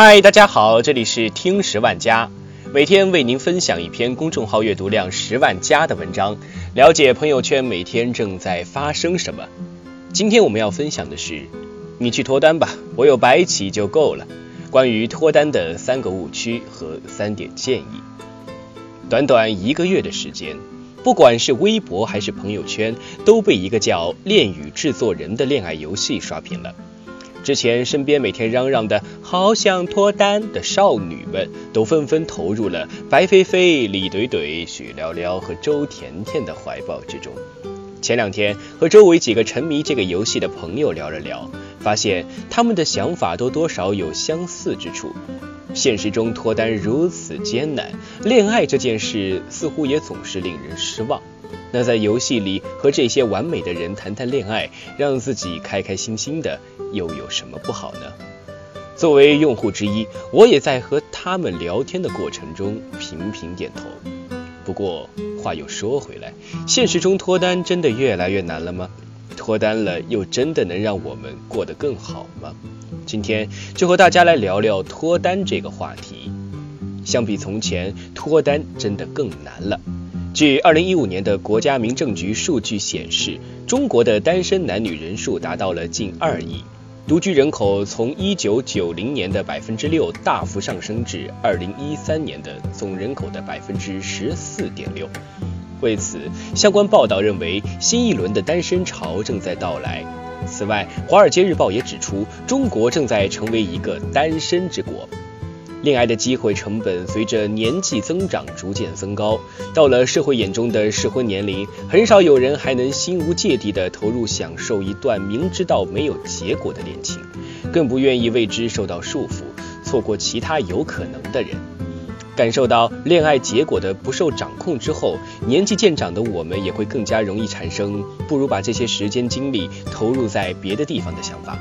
嗨，大家好，这里是听十万加，每天为您分享一篇公众号阅读量十万加的文章，了解朋友圈每天正在发生什么。今天我们要分享的是，你去脱单吧，我有白起就够了。关于脱单的三个误区和三点建议。短短一个月的时间，不管是微博还是朋友圈，都被一个叫“恋与制作人”的恋爱游戏刷屏了。之前身边每天嚷嚷的好想脱单的少女们，都纷纷投入了白飞飞、李怼怼、许聊聊和周甜甜的怀抱之中。前两天和周围几个沉迷这个游戏的朋友聊了聊，发现他们的想法都多少有相似之处。现实中脱单如此艰难，恋爱这件事似乎也总是令人失望。那在游戏里和这些完美的人谈谈恋爱，让自己开开心心的，又有什么不好呢？作为用户之一，我也在和他们聊天的过程中频频点头。不过话又说回来，现实中脱单真的越来越难了吗？脱单了又真的能让我们过得更好吗？今天就和大家来聊聊脱单这个话题。相比从前，脱单真的更难了。据二零一五年的国家民政局数据显示，中国的单身男女人数达到了近二亿，独居人口从一九九零年的百分之六大幅上升至二零一三年的总人口的百分之十四点六。为此，相关报道认为，新一轮的单身潮正在到来。此外，《华尔街日报》也指出，中国正在成为一个单身之国。恋爱的机会成本随着年纪增长逐渐增高，到了社会眼中的适婚年龄，很少有人还能心无芥蒂地投入享受一段明知道没有结果的恋情，更不愿意为之受到束缚，错过其他有可能的人。感受到恋爱结果的不受掌控之后，年纪渐长的我们也会更加容易产生不如把这些时间精力投入在别的地方的想法。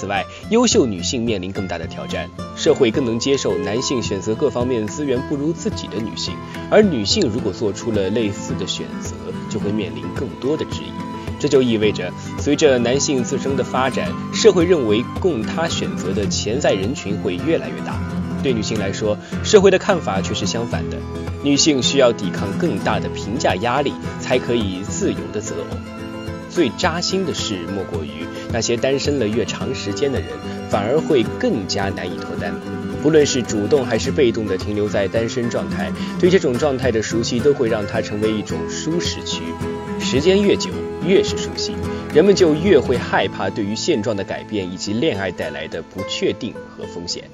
此外，优秀女性面临更大的挑战，社会更能接受男性选择各方面资源不如自己的女性，而女性如果做出了类似的选择，就会面临更多的质疑。这就意味着，随着男性自身的发展，社会认为供他选择的潜在人群会越来越大。对女性来说，社会的看法却是相反的，女性需要抵抗更大的评价压力，才可以自由的择偶。最扎心的事莫过于，那些单身了越长时间的人，反而会更加难以脱单。不论是主动还是被动的停留在单身状态，对这种状态的熟悉，都会让它成为一种舒适区。时间越久，越是熟悉，人们就越会害怕对于现状的改变以及恋爱带来的不确定和风险。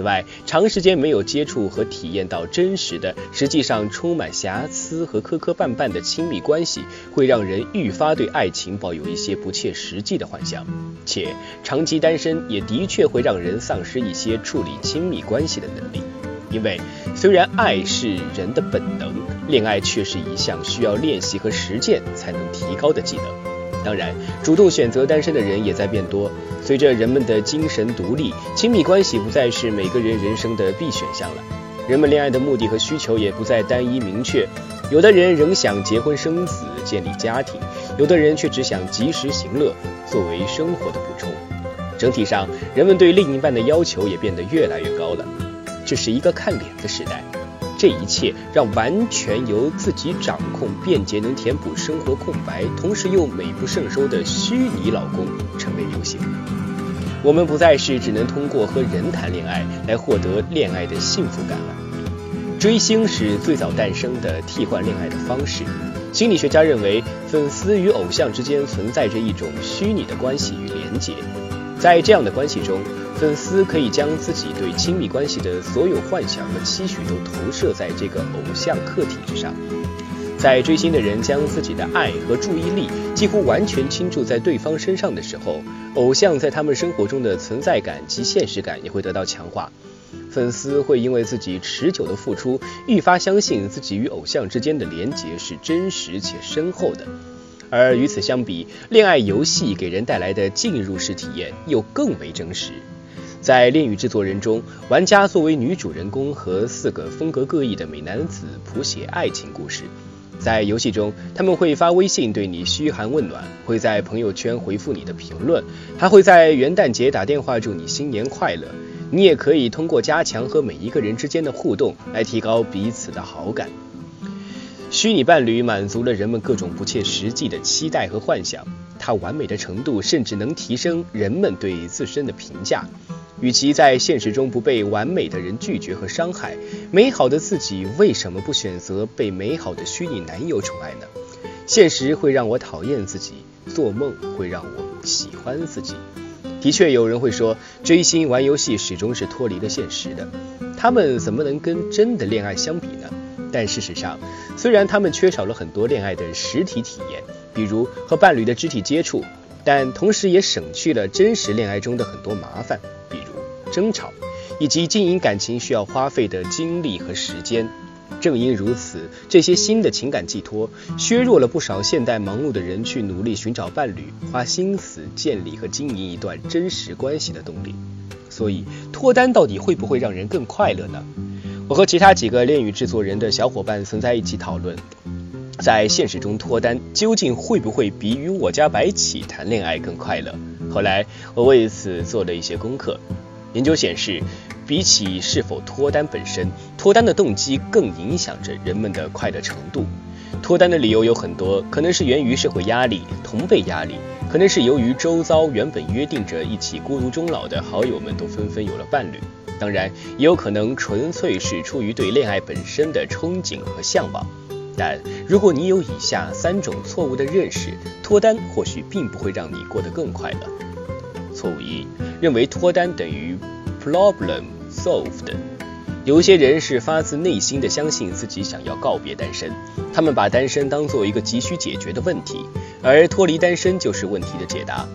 此外，长时间没有接触和体验到真实的、实际上充满瑕疵和磕磕绊绊的亲密关系，会让人愈发对爱情抱有一些不切实际的幻想。且长期单身也的确会让人丧失一些处理亲密关系的能力。因为虽然爱是人的本能，恋爱却是一项需要练习和实践才能提高的技能。当然，主动选择单身的人也在变多。随着人们的精神独立，亲密关系不再是每个人人生的必选项了。人们恋爱的目的和需求也不再单一明确。有的人仍想结婚生子，建立家庭；有的人却只想及时行乐，作为生活的补充。整体上，人们对另一半的要求也变得越来越高了。这是一个看脸的时代。这一切让完全由自己掌控、便捷能填补生活空白，同时又美不胜收的虚拟老公成为流行。我们不再是只能通过和人谈恋爱来获得恋爱的幸福感了。追星是最早诞生的替换恋爱的方式。心理学家认为，粉丝与偶像之间存在着一种虚拟的关系与连结。在这样的关系中，粉丝可以将自己对亲密关系的所有幻想和期许都投射在这个偶像客体之上。在追星的人将自己的爱和注意力几乎完全倾注在对方身上的时候，偶像在他们生活中的存在感及现实感也会得到强化。粉丝会因为自己持久的付出，愈发相信自己与偶像之间的连结是真实且深厚的。而与此相比，恋爱游戏给人带来的进入式体验又更为真实。在《恋与制作人》中，玩家作为女主人公和四个风格各异的美男子谱写爱情故事。在游戏中，他们会发微信对你嘘寒问暖，会在朋友圈回复你的评论，还会在元旦节打电话祝你新年快乐。你也可以通过加强和每一个人之间的互动来提高彼此的好感。虚拟伴侣满足了人们各种不切实际的期待和幻想，它完美的程度甚至能提升人们对自身的评价。与其在现实中不被完美的人拒绝和伤害，美好的自己为什么不选择被美好的虚拟男友宠爱呢？现实会让我讨厌自己，做梦会让我喜欢自己。的确，有人会说，追星玩游戏始终是脱离了现实的，他们怎么能跟真的恋爱相比呢？但事实上，虽然他们缺少了很多恋爱的实体体验，比如和伴侣的肢体接触，但同时也省去了真实恋爱中的很多麻烦，比如争吵，以及经营感情需要花费的精力和时间。正因如此，这些新的情感寄托削弱了不少现代忙碌的人去努力寻找伴侣、花心思建立和经营一段真实关系的动力。所以，脱单到底会不会让人更快乐呢？我和其他几个恋与制作人的小伙伴曾在一起讨论，在现实中脱单究竟会不会比与我家白起谈恋爱更快乐？后来我为此做了一些功课。研究显示，比起是否脱单本身，脱单的动机更影响着人们的快乐程度。脱单的理由有很多，可能是源于社会压力、同辈压力，可能是由于周遭原本约定着一起孤独终老的好友们都纷纷有了伴侣。当然，也有可能纯粹是出于对恋爱本身的憧憬和向往。但如果你有以下三种错误的认识，脱单或许并不会让你过得更快乐。错误一，认为脱单等于 problem solved。有些人是发自内心的相信自己想要告别单身，他们把单身当做一个急需解决的问题，而脱离单身就是问题的解答。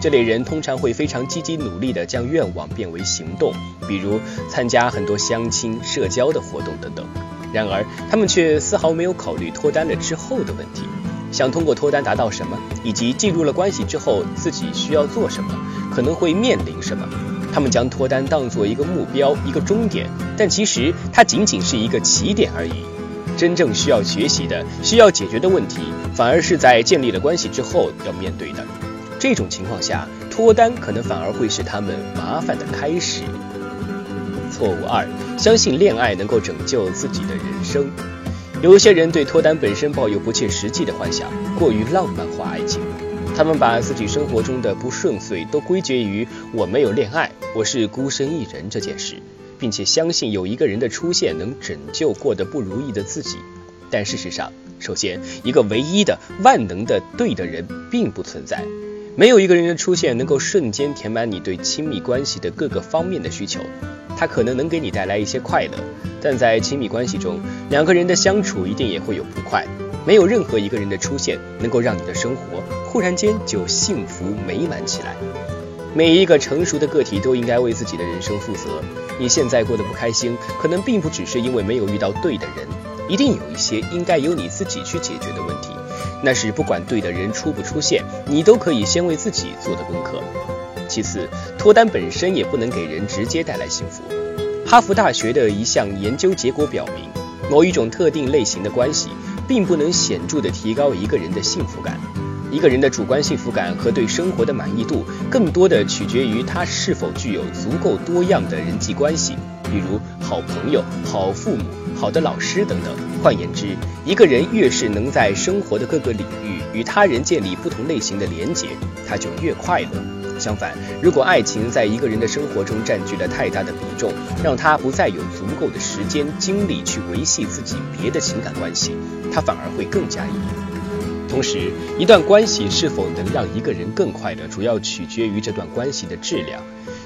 这类人通常会非常积极努力地将愿望变为行动，比如参加很多相亲、社交的活动等等。然而，他们却丝毫没有考虑脱单了之后的问题，想通过脱单达到什么，以及进入了关系之后自己需要做什么，可能会面临什么。他们将脱单当作一个目标、一个终点，但其实它仅仅是一个起点而已。真正需要学习的、需要解决的问题，反而是在建立了关系之后要面对的。这种情况下，脱单可能反而会是他们麻烦的开始。错误二，相信恋爱能够拯救自己的人生。有些人对脱单本身抱有不切实际的幻想，过于浪漫化爱情。他们把自己生活中的不顺遂都归结于“我没有恋爱，我是孤身一人”这件事，并且相信有一个人的出现能拯救过得不如意的自己。但事实上，首先，一个唯一的、万能的对的人并不存在。没有一个人的出现能够瞬间填满你对亲密关系的各个方面的需求，他可能能给你带来一些快乐，但在亲密关系中，两个人的相处一定也会有不快。没有任何一个人的出现能够让你的生活忽然间就幸福美满起来。每一个成熟的个体都应该为自己的人生负责。你现在过得不开心，可能并不只是因为没有遇到对的人，一定有一些应该由你自己去解决的问题。那是不管对的人出不出现，你都可以先为自己做的功课。其次，脱单本身也不能给人直接带来幸福。哈佛大学的一项研究结果表明，某一种特定类型的关系，并不能显著地提高一个人的幸福感。一个人的主观幸福感和对生活的满意度，更多的取决于他是否具有足够多样的人际关系，比如好朋友、好父母、好的老师等等。换言之，一个人越是能在生活的各个领域与他人建立不同类型的连结，他就越快乐。相反，如果爱情在一个人的生活中占据了太大的比重，让他不再有足够的时间精力去维系自己别的情感关系，他反而会更加抑郁。同时，一段关系是否能让一个人更快乐，主要取决于这段关系的质量。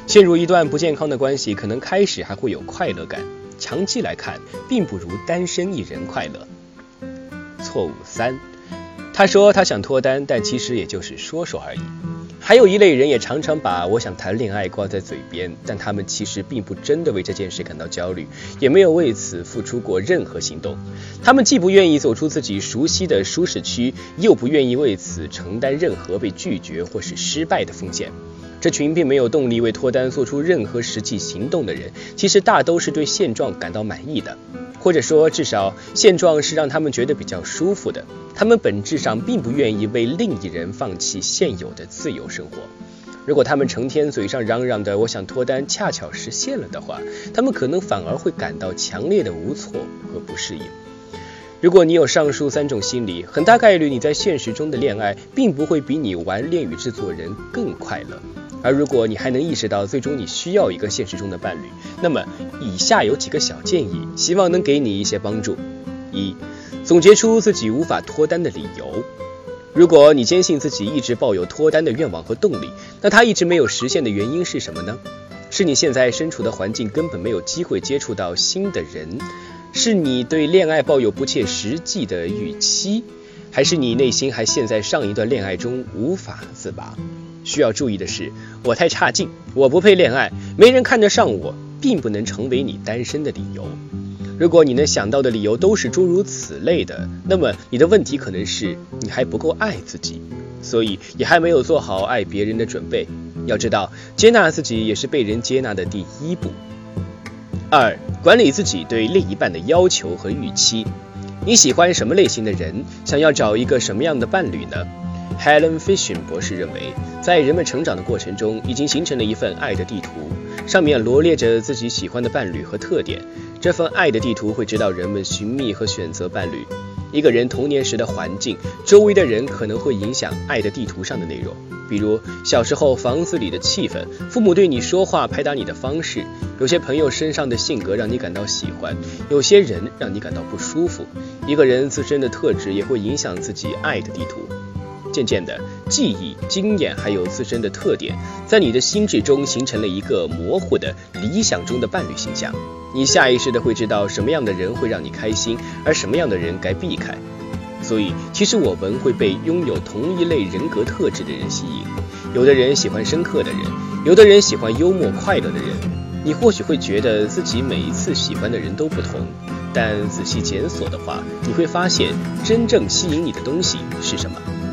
陷入一段不健康的关系，可能开始还会有快乐感，长期来看，并不如单身一人快乐。错误三，他说他想脱单，但其实也就是说说而已。还有一类人也常常把“我想谈恋爱”挂在嘴边，但他们其实并不真的为这件事感到焦虑，也没有为此付出过任何行动。他们既不愿意走出自己熟悉的舒适区，又不愿意为此承担任何被拒绝或是失败的风险。这群并没有动力为脱单做出任何实际行动的人，其实大都是对现状感到满意的。或者说，至少现状是让他们觉得比较舒服的。他们本质上并不愿意为另一人放弃现有的自由生活。如果他们成天嘴上嚷嚷的“我想脱单”，恰巧实现了的话，他们可能反而会感到强烈的无措和不适应。如果你有上述三种心理，很大概率你在现实中的恋爱并不会比你玩恋与制作人更快乐。而如果你还能意识到最终你需要一个现实中的伴侣，那么以下有几个小建议，希望能给你一些帮助。一、总结出自己无法脱单的理由。如果你坚信自己一直抱有脱单的愿望和动力，那它一直没有实现的原因是什么呢？是你现在身处的环境根本没有机会接触到新的人。是你对恋爱抱有不切实际的预期，还是你内心还陷在上一段恋爱中无法自拔？需要注意的是，我太差劲，我不配恋爱，没人看得上我，并不能成为你单身的理由。如果你能想到的理由都是诸如此类的，那么你的问题可能是你还不够爱自己，所以也还没有做好爱别人的准备。要知道，接纳自己也是被人接纳的第一步。二、管理自己对另一半的要求和预期。你喜欢什么类型的人？想要找一个什么样的伴侣呢？Helen Fisher 博士认为，在人们成长的过程中，已经形成了一份爱的地图，上面罗列着自己喜欢的伴侣和特点。这份爱的地图会指导人们寻觅和选择伴侣。一个人童年时的环境，周围的人可能会影响爱的地图上的内容。比如小时候房子里的气氛，父母对你说话、拍打你的方式，有些朋友身上的性格让你感到喜欢，有些人让你感到不舒服。一个人自身的特质也会影响自己爱的地图。渐渐的，记忆、经验还有自身的特点，在你的心智中形成了一个模糊的理想中的伴侣形象。你下意识的会知道什么样的人会让你开心，而什么样的人该避开。所以，其实我们会被拥有同一类人格特质的人吸引。有的人喜欢深刻的人，有的人喜欢幽默快乐的人。你或许会觉得自己每一次喜欢的人都不同，但仔细检索的话，你会发现真正吸引你的东西是什么。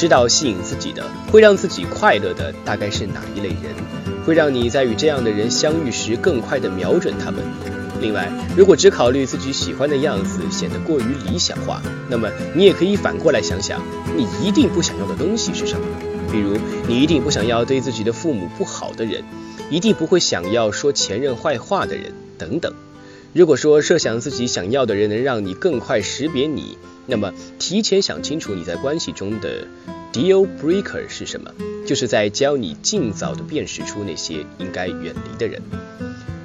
知道吸引自己的，会让自己快乐的，大概是哪一类人？会让你在与这样的人相遇时更快地瞄准他们。另外，如果只考虑自己喜欢的样子显得过于理想化，那么你也可以反过来想想，你一定不想要的东西是什么？比如，你一定不想要对自己的父母不好的人，一定不会想要说前任坏话的人，等等。如果说设想自己想要的人能让你更快识别你，那么提前想清楚你在关系中的 deal breaker 是什么，就是在教你尽早的辨识出那些应该远离的人。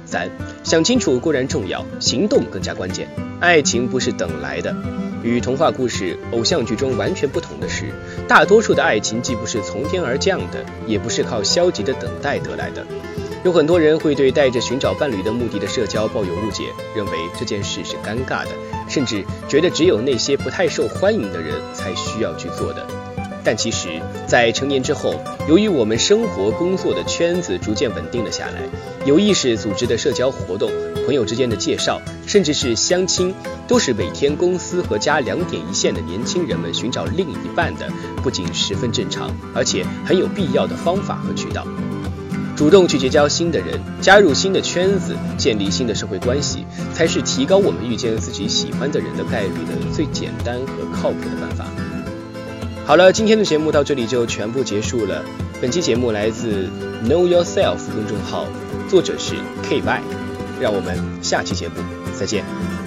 三想清楚固然重要，行动更加关键。爱情不是等来的，与童话故事、偶像剧中完全不同的是，大多数的爱情既不是从天而降的，也不是靠消极的等待得来的。有很多人会对带着寻找伴侣的目的的社交抱有误解，认为这件事是尴尬的，甚至觉得只有那些不太受欢迎的人才需要去做的。但其实，在成年之后，由于我们生活工作的圈子逐渐稳定了下来，有意识组织的社交活动、朋友之间的介绍，甚至是相亲，都是每天公司和家两点一线的年轻人们寻找另一半的，不仅十分正常，而且很有必要的方法和渠道。主动去结交新的人，加入新的圈子，建立新的社会关系，才是提高我们遇见自己喜欢的人的概率的最简单和靠谱的办法。好了，今天的节目到这里就全部结束了。本期节目来自 Know Yourself 公众号，作者是 KY。让我们下期节目再见。